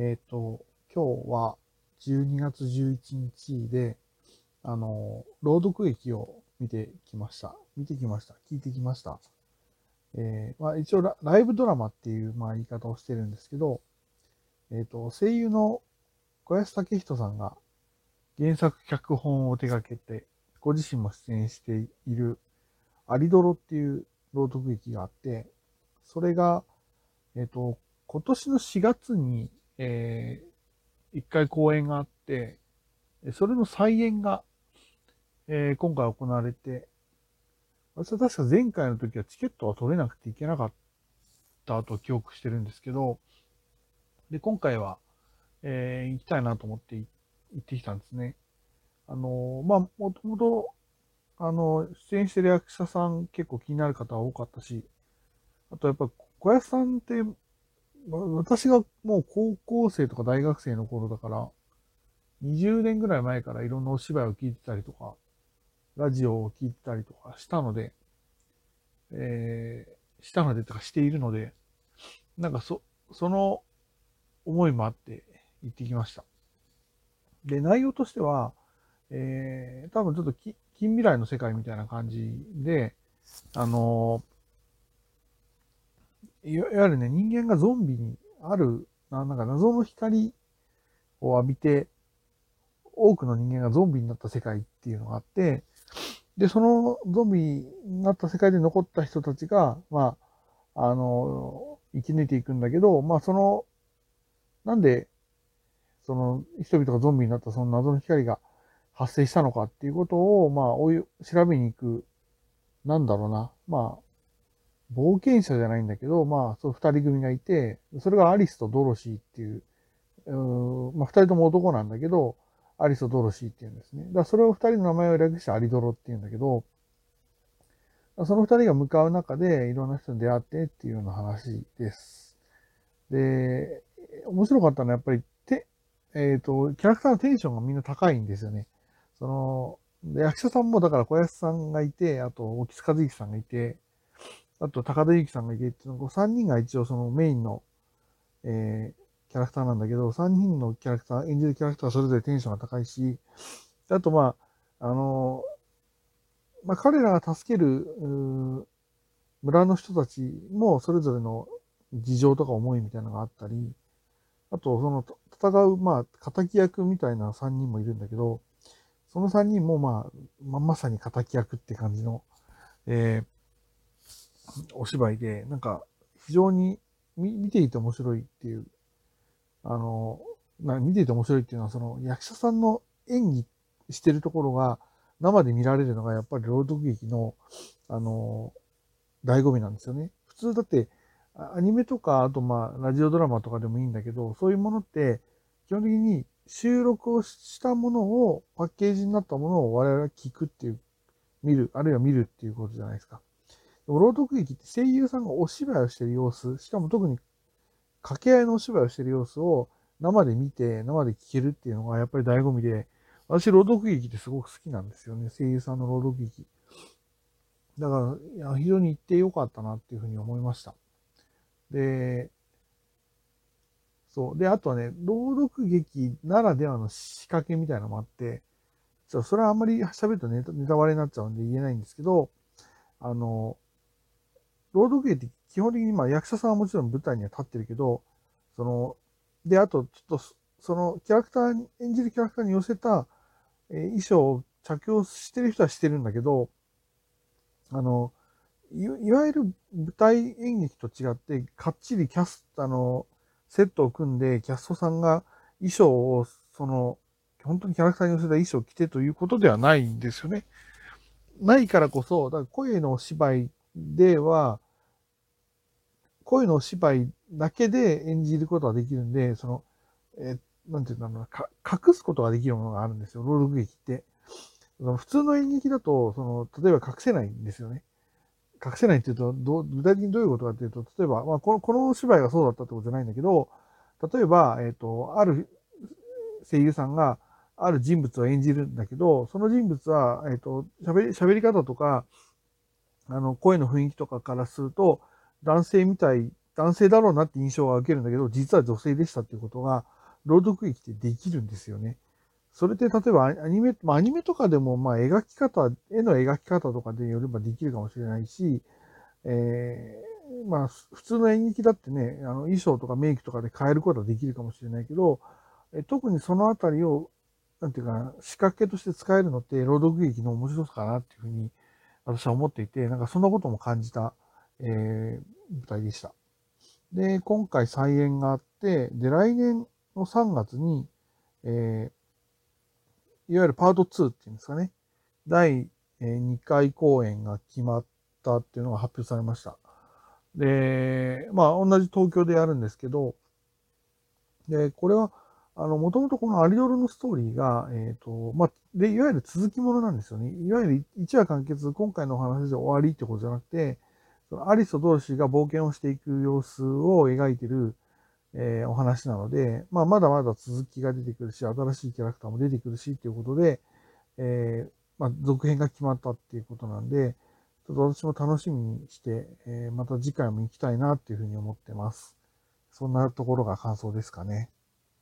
えっ、と、今日は12月11日で、あの、朗読劇を見てきました。見てきました。聞いてきました。えーまあ、一応ライブドラマっていう、まあ、言い方をしてるんですけど、えっ、と、声優の小安武人さんが原作脚本を手掛けて、ご自身も出演しているアリドロっていう朗読劇があって、それが、えっ、と、今年の4月に、えー、一回公演があって、それの再演が、えー今回行われて、私は確か前回の時はチケットは取れなくていけなかったと記憶してるんですけど、で、今回は、えー行きたいなと思って行ってきたんですね。あのーまあ、もともと、あの、出演してる役者さん結構気になる方は多かったし、あとやっぱ小安さんって、私がもう高校生とか大学生の頃だから、20年ぐらい前からいろんなお芝居を聞いてたりとか、ラジオを聞いてたりとかしたので、えー、したのでとかしているので、なんかそ、その思いもあって行ってきました。で、内容としては、えー、多分ちょっと近未来の世界みたいな感じで、あのーいわゆるね、人間がゾンビにある、ななんか謎の光を浴びて、多くの人間がゾンビになった世界っていうのがあって、で、そのゾンビになった世界で残った人たちが、まあ、あの、生き抜いていくんだけど、まあ、その、なんで、その、人々がゾンビになったその謎の光が発生したのかっていうことを、まあ、おい調べに行く、なんだろうな、まあ、冒険者じゃないんだけど、まあ、そう二人組がいて、それがアリスとドロシーっていう、うまあ、二人とも男なんだけど、アリスとドロシーっていうんですね。だそれを二人の名前を略してアリドロっていうんだけど、その二人が向かう中でいろんな人に出会ってっていうような話です。で、面白かったのはやっぱり、て、えっ、と、キャラクターのテンションがみんな高いんですよね。その、で役者さんもだから小安さんがいて、あと、沖津和之さんがいて、あと、高田祐希さんがいてっていうの、3人が一応そのメインの、えーキャラクターなんだけど、3人のキャラクター、演じるキャラクターはそれぞれテンションが高いし、あと、まあ、あの、まあ、彼らが助ける、村の人たちもそれぞれの事情とか思いみたいなのがあったり、あと、その、戦う、まあ、仇役みたいな3人もいるんだけど、その3人も、まあ、ままさに仇役って感じの、えーお芝居で、なんか、非常に見ていて面白いっていう、あの、な見ていて面白いっていうのは、その役者さんの演技してるところが生で見られるのがやっぱり朗読劇の、あの、醍醐味なんですよね。普通だって、アニメとか、あとまあ、ラジオドラマとかでもいいんだけど、そういうものって、基本的に収録をしたものを、パッケージになったものを我々は聞くっていう、見る、あるいは見るっていうことじゃないですか。朗読劇って声優さんがお芝居をしてる様子、しかも特に掛け合いのお芝居をしてる様子を生で見て、生で聞けるっていうのがやっぱり醍醐味で、私朗読劇ってすごく好きなんですよね。声優さんの朗読劇。だから、いや非常に行ってよかったなっていうふうに思いました。で、そう。で、あとはね、朗読劇ならではの仕掛けみたいなのもあって、ちょそれはあんまり喋るとネタネタバレになっちゃうんで言えないんですけど、あの、朗読劇って基本的にまあ役者さんはもちろん舞台には立ってるけど、その、で、あとちょっとそのキャラクターに、演じるキャラクターに寄せた、えー衣装を着用してる人はしてるんだけど、あの、いいわゆる舞台演劇と違って、かっちりキャスト、あの、セットを組んで、キャストさんが衣装を、その、本当にキャラクターに寄せた衣装を着てということではないんですよね。ないからこそ、だから声のお芝居では、声のお芝居だけで演じることができるんで、その、えなんていうんだろうな、隠すことができるものがあるんですよ、朗読劇って。その普通の演劇だと、その、例えば隠せないんですよね。隠せないっていうと、ど具体的にどういうことかっていうと、例えば、まあ、この、このお芝居がそうだったってことじゃないんだけど、例えば、えっ、と、ある声優さんが、ある人物を演じるんだけど、その人物は、えっ、と、喋り、喋り方とか、あの、声の雰囲気とかからすると、男性みたい男性だろうなって印象は受けるんだけど、実は女性でしたっていうことが、朗読劇ってできるんですよね。それで例えばアニメ、まあ、アニメとかでも、まあ、描き方、絵の描き方とかでよればできるかもしれないし、えー、まあ、普通の演劇だってね、あの衣装とかメイクとかで変えることはできるかもしれないけど、え特にそのあたりを、なんていうか仕掛けとして使えるのって、朗読劇の面白さかなっていうふうに、私は思っていて、なんかそんなことも感じた、えー、舞台でした。で、今回再演があって、で、来年の3月に、えー、いわゆるパート2っていうんですかね、第2回公演が決まったっていうのが発表されました。で、まあ、同じ東京でやるんですけど、で、これは、あの、もともとこのアリドルのストーリーが、えっ、ー、と、まあ、で、いわゆる続きものなんですよね。いわゆる1話完結、今回のお話で終わりってことじゃなくて、そのアリスとドロシーが冒険をしていく様子を描いてる、えー、お話なので、まあ、まだまだ続きが出てくるし、新しいキャラクターも出てくるし、っていうことで、えー、まあ、続編が決まったっていうことなんで、ちょっと私も楽しみにして、えー、また次回も行きたいなっていうふうに思ってます。そんなところが感想ですかね。